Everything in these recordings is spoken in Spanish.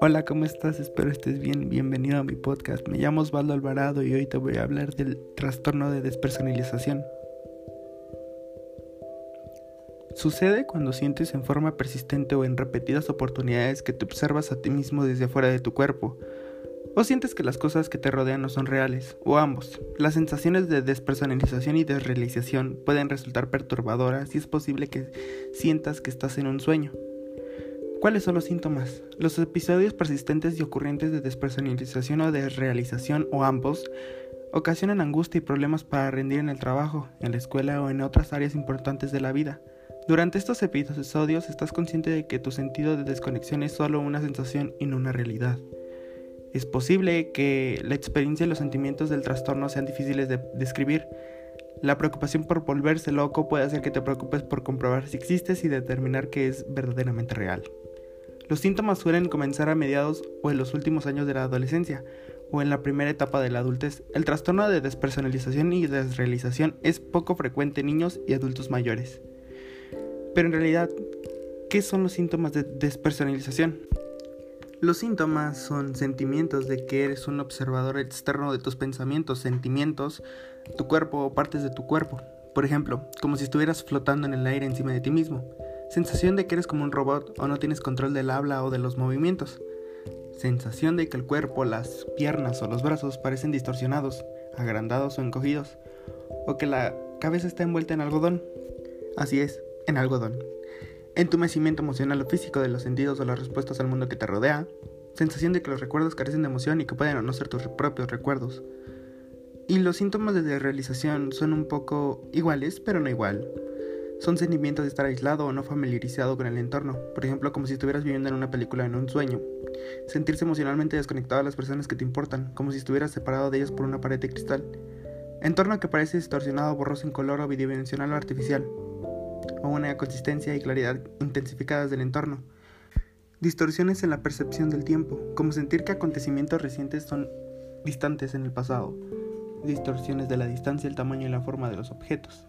Hola, ¿cómo estás? Espero estés bien. Bienvenido a mi podcast. Me llamo Osvaldo Alvarado y hoy te voy a hablar del trastorno de despersonalización. Sucede cuando sientes en forma persistente o en repetidas oportunidades que te observas a ti mismo desde afuera de tu cuerpo, o sientes que las cosas que te rodean no son reales, o ambos. Las sensaciones de despersonalización y desrealización pueden resultar perturbadoras y es posible que sientas que estás en un sueño. ¿Cuáles son los síntomas? Los episodios persistentes y ocurrentes de despersonalización o desrealización o ambos ocasionan angustia y problemas para rendir en el trabajo, en la escuela o en otras áreas importantes de la vida. Durante estos episodios estás consciente de que tu sentido de desconexión es solo una sensación y no una realidad. Es posible que la experiencia y los sentimientos del trastorno sean difíciles de describir. La preocupación por volverse loco puede hacer que te preocupes por comprobar si existes y determinar que es verdaderamente real. Los síntomas suelen comenzar a mediados o en los últimos años de la adolescencia o en la primera etapa de la adultez. El trastorno de despersonalización y desrealización es poco frecuente en niños y adultos mayores. Pero en realidad, ¿qué son los síntomas de despersonalización? Los síntomas son sentimientos de que eres un observador externo de tus pensamientos, sentimientos, tu cuerpo o partes de tu cuerpo. Por ejemplo, como si estuvieras flotando en el aire encima de ti mismo. Sensación de que eres como un robot o no tienes control del habla o de los movimientos. Sensación de que el cuerpo, las piernas o los brazos parecen distorsionados, agrandados o encogidos. O que la cabeza está envuelta en algodón. Así es, en algodón. Entumecimiento emocional o físico de los sentidos o las respuestas al mundo que te rodea. Sensación de que los recuerdos carecen de emoción y que pueden o no ser tus propios recuerdos. Y los síntomas de desrealización son un poco iguales, pero no igual. Son sentimientos de estar aislado o no familiarizado con el entorno, por ejemplo como si estuvieras viviendo en una película en un sueño. Sentirse emocionalmente desconectado a las personas que te importan, como si estuvieras separado de ellas por una pared de cristal. Entorno que parece distorsionado, borroso, incoloro, bidimensional o artificial. O una consistencia y claridad intensificadas del entorno. Distorsiones en la percepción del tiempo, como sentir que acontecimientos recientes son distantes en el pasado. Distorsiones de la distancia, el tamaño y la forma de los objetos.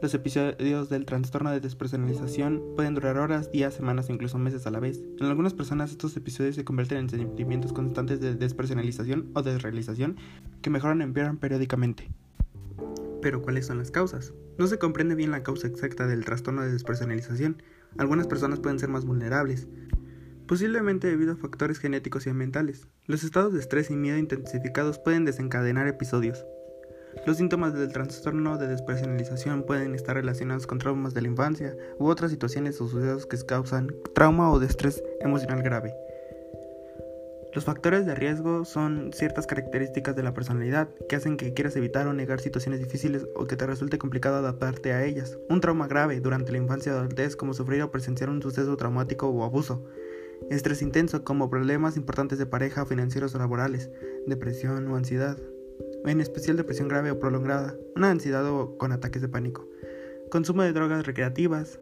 Los episodios del trastorno de despersonalización pueden durar horas, días, semanas o incluso meses a la vez. En algunas personas estos episodios se convierten en sentimientos constantes de despersonalización o desrealización que mejoran o empeoran periódicamente. Pero ¿cuáles son las causas? No se comprende bien la causa exacta del trastorno de despersonalización. Algunas personas pueden ser más vulnerables, posiblemente debido a factores genéticos y ambientales. Los estados de estrés y miedo intensificados pueden desencadenar episodios. Los síntomas del trastorno de despersonalización pueden estar relacionados con traumas de la infancia u otras situaciones o sucesos que causan trauma o de estrés emocional grave. Los factores de riesgo son ciertas características de la personalidad que hacen que quieras evitar o negar situaciones difíciles o que te resulte complicado adaptarte a ellas. Un trauma grave durante la infancia o adultez como sufrir o presenciar un suceso traumático o abuso. Estrés intenso como problemas importantes de pareja, financieros o laborales, depresión o ansiedad en especial depresión grave o prolongada, una ansiedad o con ataques de pánico, consumo de drogas recreativas.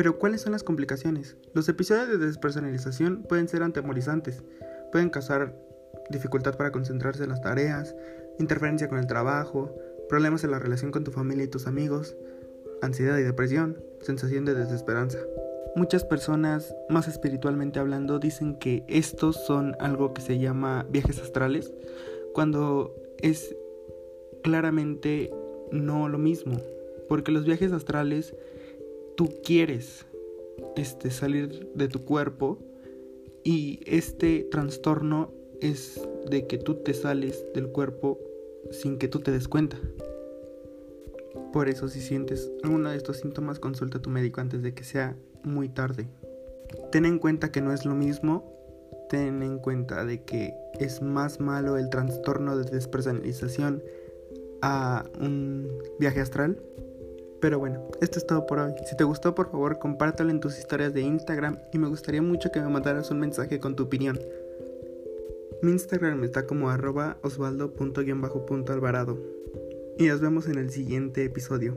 Pero ¿cuáles son las complicaciones? Los episodios de despersonalización pueden ser atemorizantes, pueden causar dificultad para concentrarse en las tareas, interferencia con el trabajo, problemas en la relación con tu familia y tus amigos, ansiedad y depresión, sensación de desesperanza. Muchas personas, más espiritualmente hablando, dicen que estos son algo que se llama viajes astrales, cuando es claramente no lo mismo, porque los viajes astrales tú quieres este salir de tu cuerpo y este trastorno es de que tú te sales del cuerpo sin que tú te des cuenta. Por eso si sientes alguno de estos síntomas consulta a tu médico antes de que sea muy tarde. Ten en cuenta que no es lo mismo ten en cuenta de que es más malo el trastorno de despersonalización a un viaje astral. Pero bueno, esto es todo por hoy. Si te gustó, por favor, compártelo en tus historias de Instagram y me gustaría mucho que me mandaras un mensaje con tu opinión. Mi Instagram está como arroba osvaldo.alvarado. Y nos vemos en el siguiente episodio.